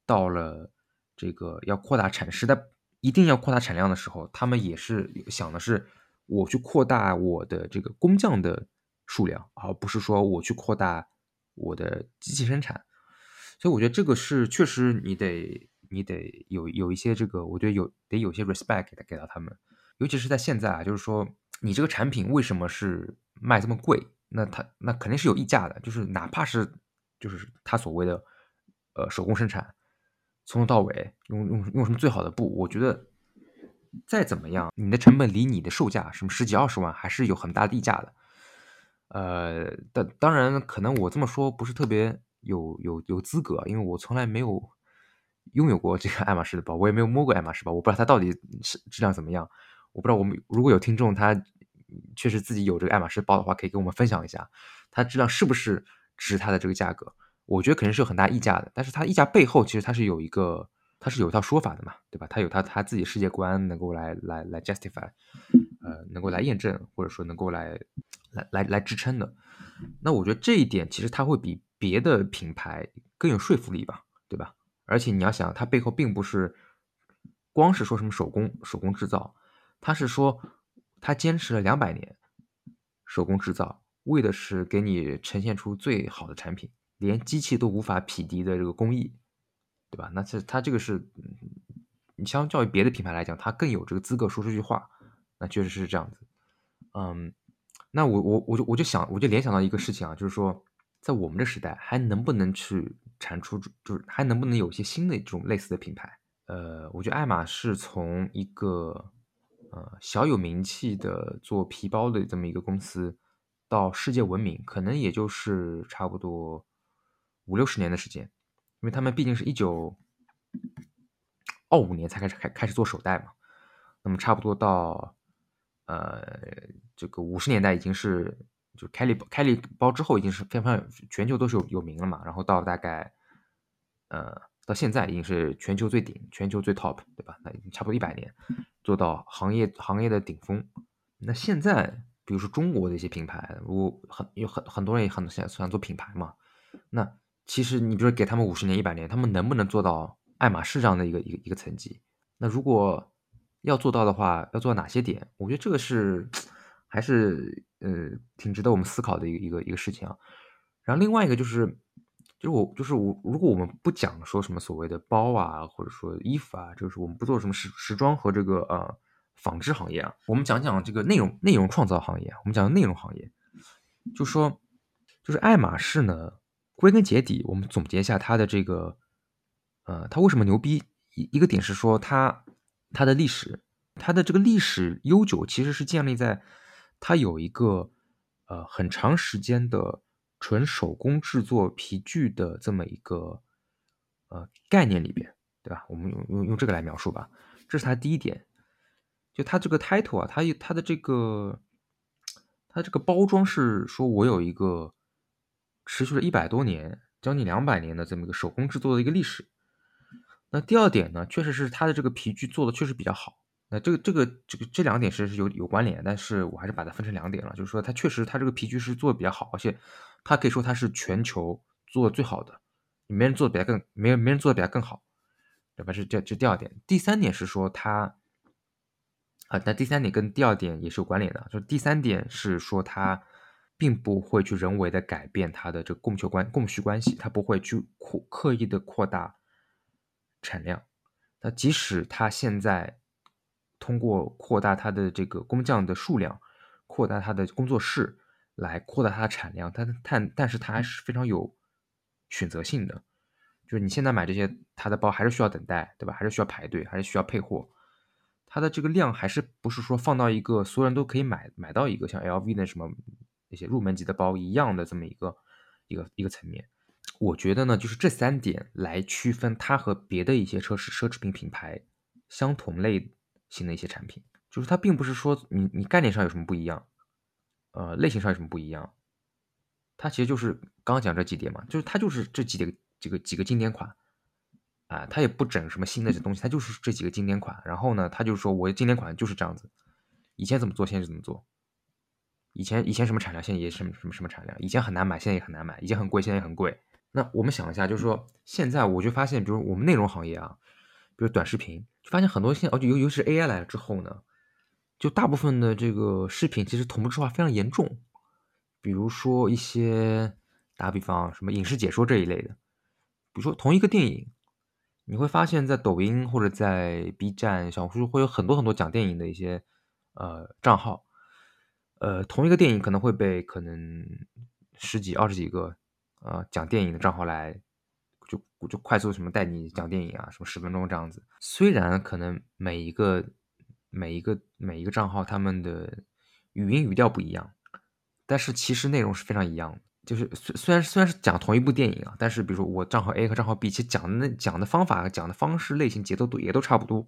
[SPEAKER 1] 到了这个要扩大产时代，一定要扩大产量的时候，他们也是想的是我去扩大我的这个工匠的数量，而不是说我去扩大我的机器生产。所以我觉得这个是确实你得。你得有有一些这个，我觉得有得有些 respect 给给到他们，尤其是在现在啊，就是说你这个产品为什么是卖这么贵？那它那肯定是有溢价的，就是哪怕是就是他所谓的呃手工生产，从头到尾用用用什么最好的布，我觉得再怎么样，你的成本离你的售价什么十几二十万还是有很大的溢价的。呃，但当然可能我这么说不是特别有有有资格，因为我从来没有。拥有过这个爱马仕的包，我也没有摸过爱马仕包，我不知道它到底是质量怎么样。我不知道我们如果有听众，他确实自己有这个爱马仕包的话，可以跟我们分享一下，它质量是不是值它的这个价格？我觉得肯定是有很大溢价的，但是它溢价背后其实它是有一个，它是有一套说法的嘛，对吧？它有它它自己世界观能够来来来 justify，呃，能够来验证或者说能够来来来来支撑的。那我觉得这一点其实它会比别的品牌更有说服力吧，对吧？而且你要想，它背后并不是光是说什么手工手工制造，它是说它坚持了两百年手工制造，为的是给你呈现出最好的产品，连机器都无法匹敌的这个工艺，对吧？那这它这个是，你相较于别的品牌来讲，它更有这个资格说这句话，那确实是这样子。嗯，那我我我就我就想，我就联想到一个事情啊，就是说，在我们的时代，还能不能去？产出就是还能不能有一些新的这种类似的品牌，呃，我觉得爱马仕从一个呃小有名气的做皮包的这么一个公司，到世界闻名，可能也就是差不多五六十年的时间，因为他们毕竟是一九二五年才开始开开始做手袋嘛，那么差不多到呃这个五十年代已经是就凯利凯利包之后已经是非常全球都是有有名了嘛，然后到大概呃。到现在已经是全球最顶、全球最 top，对吧？那已经差不多一百年，做到行业行业的顶峰。那现在，比如说中国的一些品牌，我很有很很多人也很想想做品牌嘛。那其实你比如说给他们五十年、一百年，他们能不能做到爱马仕这样的一个一个一个层级？那如果要做到的话，要做到哪些点？我觉得这个是还是呃挺值得我们思考的一个一个一个事情啊。然后另外一个就是。就是我，就是我。如果我们不讲说什么所谓的包啊，或者说衣服啊，就是我们不做什么时时装和这个呃纺织行业啊，我们讲讲这个内容内容创造行业。我们讲内容行业，就说就是爱马仕呢，归根结底，我们总结一下它的这个呃，它为什么牛逼？一一个点是说它它的历史，它的这个历史悠久，其实是建立在它有一个呃很长时间的。纯手工制作皮具的这么一个呃概念里边，对吧？我们用用用这个来描述吧。这是它第一点，就它这个 title 啊，它它的这个它这个包装是说我有一个持续了一百多年，将近两百年的这么一个手工制作的一个历史。那第二点呢，确实是它的这个皮具做的确实比较好。那这个这个这个这两点是是有有关联，但是我还是把它分成两点了，就是说它确实它这个皮具是做的比较好，而且。它可以说它是全球做的最好的，没人做的比它更，没没人做的比它更好，对吧？这这这第二点。第三点是说它，啊，那第三点跟第二点也是有关联的，就是第三点是说它并不会去人为的改变它的这个供求关供需关系，它不会去扩刻意的扩大产量。那即使它现在通过扩大它的这个工匠的数量，扩大它的工作室。来扩大它的产量，但但但是它还是非常有选择性的，就是你现在买这些它的包还是需要等待，对吧？还是需要排队，还是需要配货，它的这个量还是不是说放到一个所有人都可以买买到一个像 LV 的什么那些入门级的包一样的这么一个一个一个层面。我觉得呢，就是这三点来区分它和别的一些奢侈奢侈品品牌相同类型的一些产品，就是它并不是说你你概念上有什么不一样。呃，类型上有什么不一样？它其实就是刚刚讲这几点嘛，就是它就是这几点几个几个经典款啊，它也不整什么新的这东西，它就是这几个经典款。然后呢，它就说我经典款就是这样子，以前怎么做，现在就怎么做。以前以前什么产量，现在也什么什么什么产量。以前很难买，现在也很难买。以前很贵，现在也很贵。那我们想一下，就是说现在我就发现，比如我们内容行业啊，比如短视频，就发现很多现在哦，尤尤其是 AI 来了之后呢。就大部分的这个视频其实同步制化非常严重，比如说一些打比方什么影视解说这一类的，比如说同一个电影，你会发现在抖音或者在 B 站、小红书会有很多很多讲电影的一些呃账号，呃，同一个电影可能会被可能十几、二十几个呃讲电影的账号来就就快速什么带你讲电影啊，什么十分钟这样子，虽然可能每一个。每一个每一个账号，他们的语音语调不一样，但是其实内容是非常一样的。就是虽虽然虽然是讲同一部电影啊，但是比如说我账号 A 和账号 B，其实讲的那讲的方法、讲的方式、类型、节奏都也都差不多。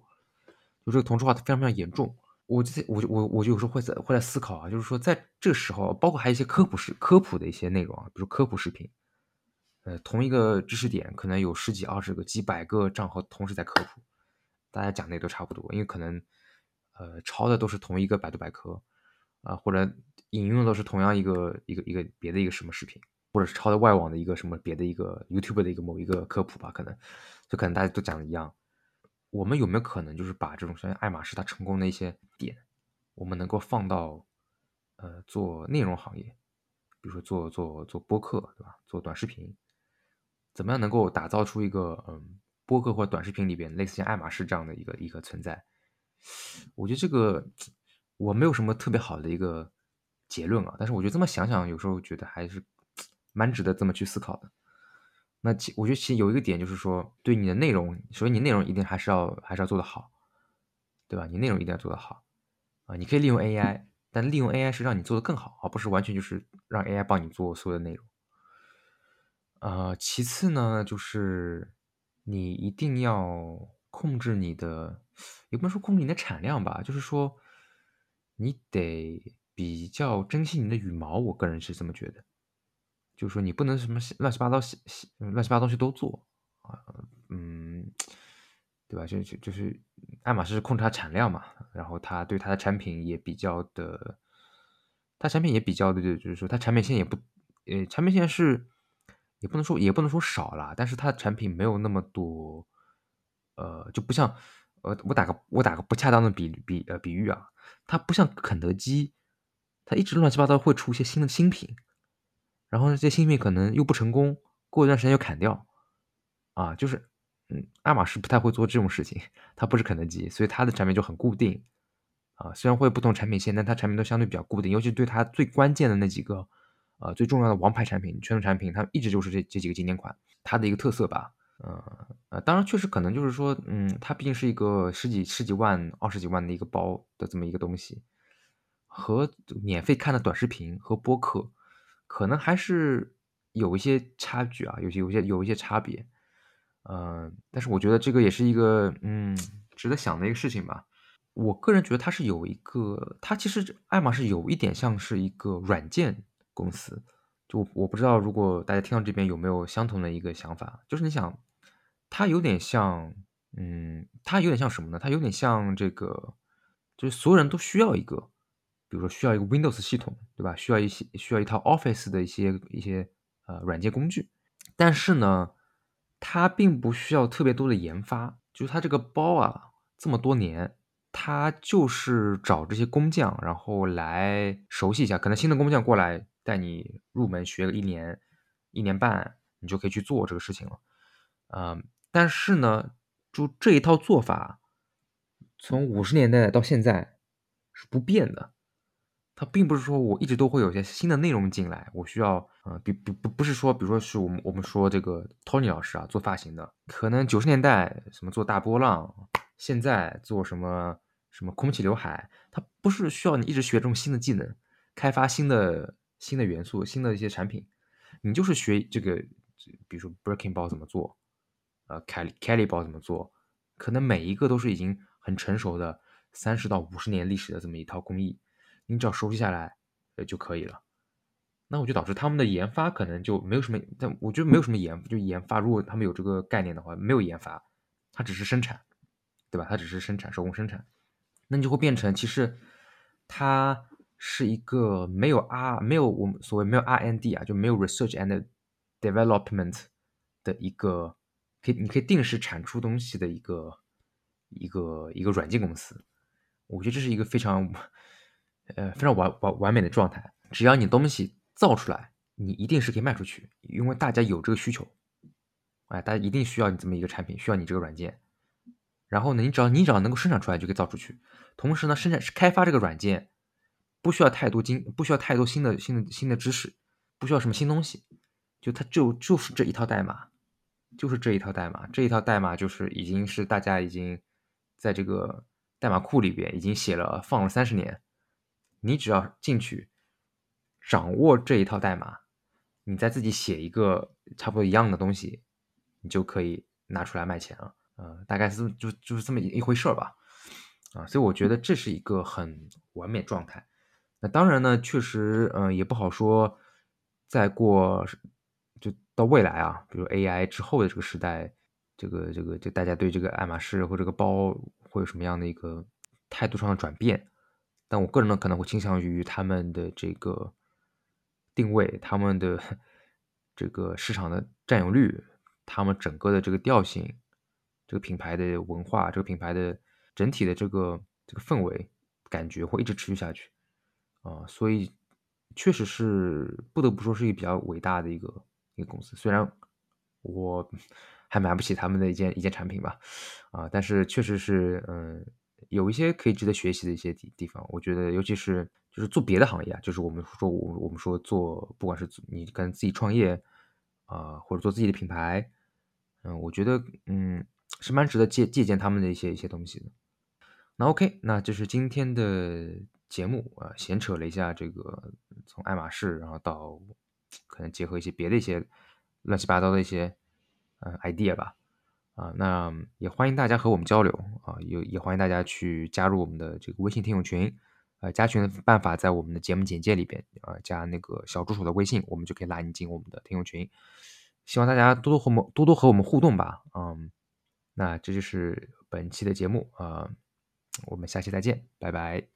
[SPEAKER 1] 就这个同质化非常非常严重。我在我我我就有时候会在会在思考啊，就是说在这个时候，包括还有一些科普视科普的一些内容啊，比如科普视频，呃，同一个知识点可能有十几、二十个、几百个账号同时在科普，大家讲的也都差不多，因为可能。呃，抄的都是同一个百度百科，啊，或者引用的都是同样一个一个一个别的一个什么视频，或者是抄的外网的一个什么别的一个 YouTube 的一个某一个科普吧，可能就可能大家都讲的一样。我们有没有可能就是把这种像爱马仕它成功的一些点，我们能够放到呃做内容行业，比如说做做做播客，对吧？做短视频，怎么样能够打造出一个嗯播客或短视频里边类似像爱马仕这样的一个一个存在？我觉得这个我没有什么特别好的一个结论啊，但是我觉得这么想想，有时候觉得还是 蛮值得这么去思考的。那其我觉得其实有一个点就是说，对你的内容，首先你内容一定还是要还是要做得好，对吧？你内容一定要做得好啊！你可以利用 AI，但利用 AI 是让你做得更好，而不是完全就是让 AI 帮你做所有的内容。呃，其次呢，就是你一定要控制你的，也不能说控制你的产量吧，就是说你得比较珍惜你的羽毛。我个人是这么觉得。就是说，你不能什么乱七八糟、乱七八糟东西都做啊，嗯，对吧？就就就是爱马仕控制它产量嘛，然后它对它的产品也比较的，它产品也比较的，就是说它产品线也不，呃，产品线是也不能说也不能说少了，但是它的产品没有那么多，呃，就不像，呃，我打个我打个不恰当的比比呃比喻啊，它不像肯德基，它一直乱七八糟会出一些新的新品。然后呢，这些新品可能又不成功，过一段时间又砍掉，啊，就是，嗯，爱马仕不太会做这种事情，它不是肯德基，所以它的产品就很固定，啊，虽然会有不同产品线，但它产品都相对比较固定，尤其对它最关键的那几个，呃，最重要的王牌产品、拳头产品，它一直就是这这几个经典款，它的一个特色吧，呃呃，当然确实可能就是说，嗯，它毕竟是一个十几十几万、二十几万的一个包的这么一个东西，和免费看的短视频和播客。可能还是有一些差距啊，有些有些有一些差别，嗯，但是我觉得这个也是一个嗯值得想的一个事情吧。我个人觉得它是有一个，它其实爱马仕有一点像是一个软件公司，就我不知道如果大家听到这边有没有相同的一个想法，就是你想，它有点像，嗯，它有点像什么呢？它有点像这个，就是所有人都需要一个。比如说需要一个 Windows 系统，对吧？需要一些需要一套 Office 的一些一些呃软件工具，但是呢，它并不需要特别多的研发。就是它这个包啊，这么多年，它就是找这些工匠，然后来熟悉一下。可能新的工匠过来带你入门学个一年一年半，你就可以去做这个事情了。嗯，但是呢，就这一套做法，从五十年代到现在是不变的。它并不是说我一直都会有些新的内容进来，我需要啊，比不不不是说，比如说是我们我们说这个 Tony 老师啊，做发型的，可能九十年代什么做大波浪，现在做什么什么空气刘海，它不是需要你一直学这种新的技能，开发新的新的元素，新的一些产品，你就是学这个，比如说 Birkin 包怎么做，呃，Kelly Kelly 包怎么做，可能每一个都是已经很成熟的三十到五十年历史的这么一套工艺。你只要熟悉下来，呃就可以了。那我就导致他们的研发可能就没有什么，但我觉得没有什么研，就研发。如果他们有这个概念的话，没有研发，它只是生产，对吧？它只是生产，手工生产，那你就会变成其实它是一个没有 R，没有我们所谓没有 R&D 啊，就没有 research and development 的一个，可以你可以定时产出东西的一个一个一个软件公司。我觉得这是一个非常。呃，非常完完完美的状态。只要你东西造出来，你一定是可以卖出去，因为大家有这个需求。哎，大家一定需要你这么一个产品，需要你这个软件。然后呢，你只要你只要能够生产出来，就可以造出去。同时呢，生产开发这个软件，不需要太多精，不需要太多新的新的新的知识，不需要什么新东西，就它就就是这一套代码，就是这一套代码，这一套代码就是已经是大家已经在这个代码库里边已经写了放了三十年。你只要进去掌握这一套代码，你再自己写一个差不多一样的东西，你就可以拿出来卖钱了。呃，大概是就就是这么一回事吧。啊，所以我觉得这是一个很完美状态。那当然呢，确实，嗯，也不好说。再过就到未来啊，比如 AI 之后的这个时代，这个这个就大家对这个爱马仕或这个包会有什么样的一个态度上的转变？但我个人呢，可能会倾向于他们的这个定位，他们的这个市场的占有率，他们整个的这个调性，这个品牌的文化，这个品牌的整体的这个这个氛围感觉会一直持续下去啊，所以确实是不得不说是一个比较伟大的一个一个公司，虽然我 还买不起他们的一件一件产品吧，啊，但是确实是嗯。有一些可以值得学习的一些地地方，我觉得，尤其是就是做别的行业啊，就是我们说我我们说做，不管是你跟自己创业啊，或者做自己的品牌，嗯，我觉得嗯是蛮值得借借鉴他们的一些一些东西的。那 OK，那这是今天的节目啊，闲扯了一下这个从爱马仕，然后到可能结合一些别的一些乱七八糟的一些呃 idea 吧，啊，那也欢迎大家和我们交流啊，也也欢迎大家去加入我们的这个微信听友群，呃，加群的办法在我们的节目简介里边啊，加那个小助手的微信，我们就可以拉你进我们的听友群。希望大家多多和我们多多和我们互动吧，嗯，那这就是本期的节目啊。我们下期再见，拜拜。